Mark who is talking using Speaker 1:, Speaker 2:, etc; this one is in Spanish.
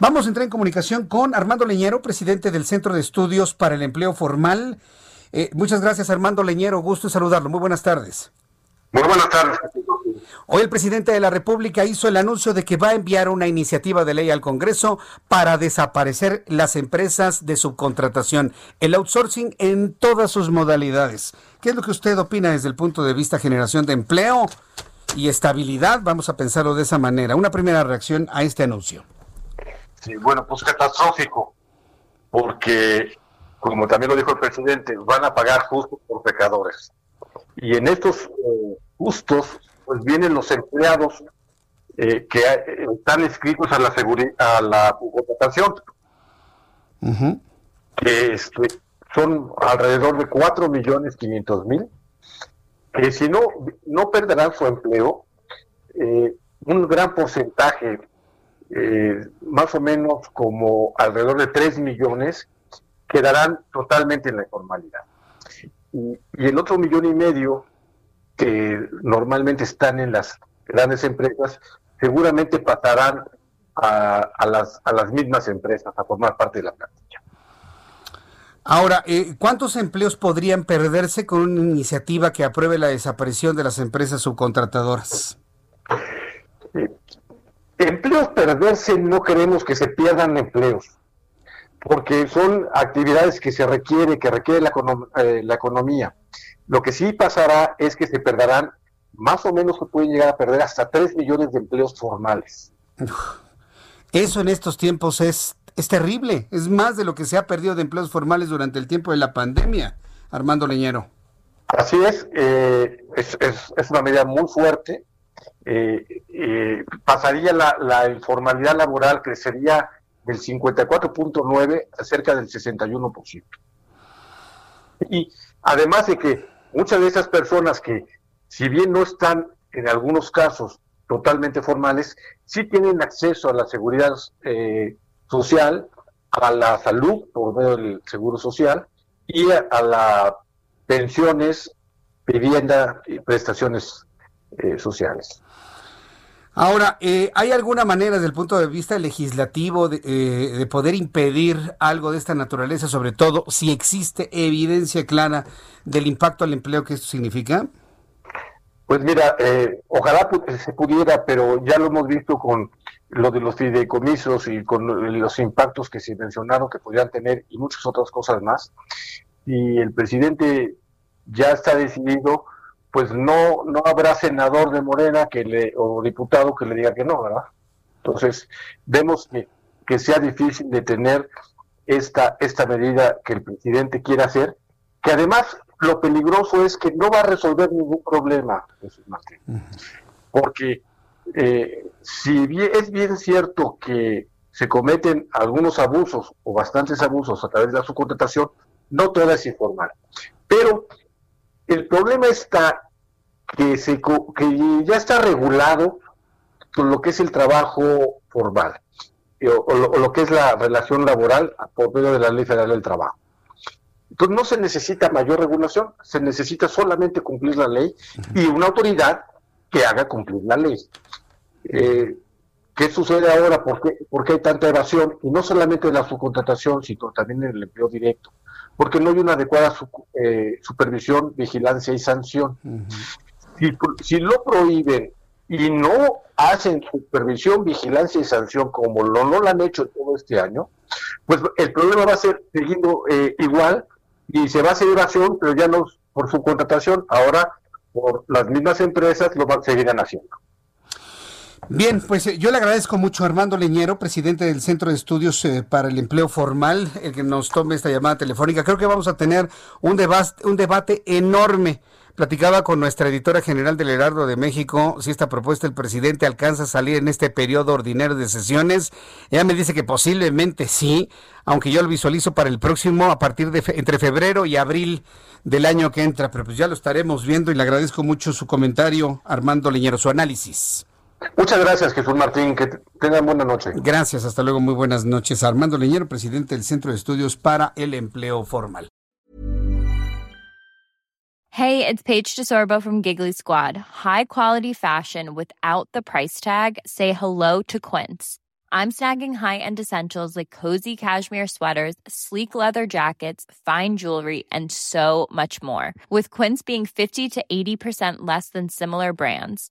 Speaker 1: Vamos a entrar en comunicación con Armando Leñero, presidente del Centro de Estudios para el Empleo Formal. Eh, muchas gracias, Armando Leñero. Gusto saludarlo. Muy buenas tardes.
Speaker 2: Muy buenas tardes.
Speaker 1: Hoy el presidente de la República hizo el anuncio de que va a enviar una iniciativa de ley al Congreso para desaparecer las empresas de subcontratación, el outsourcing en todas sus modalidades. ¿Qué es lo que usted opina desde el punto de vista generación de empleo y estabilidad? Vamos a pensarlo de esa manera. Una primera reacción a este anuncio.
Speaker 2: Sí, bueno, pues catastrófico, porque, como también lo dijo el presidente, van a pagar justos por pecadores. Y en estos eh, justos pues vienen los empleados eh, que eh, están inscritos a la a la contratación, que este, son alrededor de 4 millones 500 mil, que si no, no perderán su empleo, un gran porcentaje, más o menos como alrededor de 3 millones, quedarán totalmente en la informalidad. Y, y el otro millón y medio que normalmente están en las grandes empresas, seguramente pasarán a, las, a las mismas empresas a formar parte de la plantilla.
Speaker 1: Ahora, eh, ¿cuántos empleos podrían perderse con una iniciativa que apruebe la desaparición de las empresas subcontratadoras?
Speaker 2: Eh, empleos perderse no queremos que se pierdan empleos, porque son actividades que se requiere, que requiere la, eh, la economía. Lo que sí pasará es que se perderán, más o menos se pueden llegar a perder hasta 3 millones de empleos formales.
Speaker 1: Eso en estos tiempos es, es terrible, es más de lo que se ha perdido de empleos formales durante el tiempo de la pandemia, Armando Leñero.
Speaker 2: Así es, eh, es, es, una medida muy fuerte. Eh, eh, pasaría la, informalidad laboral, crecería del 54.9 a cerca del 61%. Y además de que muchas de esas personas que, si bien no están en algunos casos totalmente formales, sí tienen acceso a la seguridad eh, social, a la salud por medio del seguro social y a, las pensiones, vivienda y prestaciones eh, sociales.
Speaker 1: Ahora, eh, ¿hay alguna manera desde el punto de vista legislativo de, de, poder impedir algo de esta naturaleza, sobre todo si existe evidencia clara del impacto al empleo que esto significa?
Speaker 2: Pues mira, eh, ojalá se pudiera, pero ya lo hemos visto con lo de los fideicomisos y con los impactos que se mencionaron que podrían tener y muchas otras cosas más. Y el presidente ya está decidido, pues no no habrá senador de Morena que le o diputado que le diga que no, ¿verdad? Entonces vemos que, que sea difícil de tener esta esta medida que el presidente quiere hacer, que además lo peligroso es que no va a resolver ningún problema, Jesús Martín. Porque eh, si bien, es bien cierto que se cometen algunos abusos o bastantes abusos a través de la subcontratación, no toda es informal. Pero el problema está que, se, que ya está regulado lo que es el trabajo formal o, lo que es la relación laboral por medio de la Ley Federal del Trabajo. Entonces no se necesita mayor regulación, se necesita solamente cumplir la ley y una autoridad que haga cumplir la ley. Eh, ¿Qué sucede ahora? ¿Por qué, hay tanta evasión? Y no solamente en la subcontratación, sino también en el empleo directo. Porque no hay una adecuada eh, supervisión, vigilancia y sanción. si, si, lo prohíben y no hacen supervisión, vigilancia y sanción como lo, no lo han hecho todo este año, pues el problema va a ser siguiendo eh, igual y se va a hacer evasión, pero ya no por su contratación, ahora por las mismas empresas lo seguirán haciendo.
Speaker 1: Bien, pues eh, yo le agradezco mucho a Armando Leñero, presidente del Centro de Estudios eh, para el Empleo Formal, el que nos tome esta llamada telefónica. Creo que vamos a tener un debate, un debate enorme Platicaba con nuestra editora general del Heraldo de México si esta propuesta del presidente alcanza a salir en este periodo ordinario de sesiones. Ella me dice que posiblemente sí, aunque yo lo visualizo para el próximo a partir de entre febrero y abril del año que entra, pero pues ya lo estaremos viendo y le agradezco mucho su comentario, Armando Leñero, su análisis.
Speaker 2: Muchas gracias, Jesús Martín. Que tengan buena noche.
Speaker 1: Gracias, hasta luego. Muy buenas noches. Armando Leñero, presidente del Centro de Estudios para el Empleo Formal.
Speaker 3: Hey, it's Paige DeSorbo from Giggly Squad. High quality fashion without the price tag. Say hello to Quince. I'm snagging high-end essentials like cozy cashmere sweaters, sleek leather jackets, fine jewelry, and so much more. With Quince being 50 to 80% less than similar brands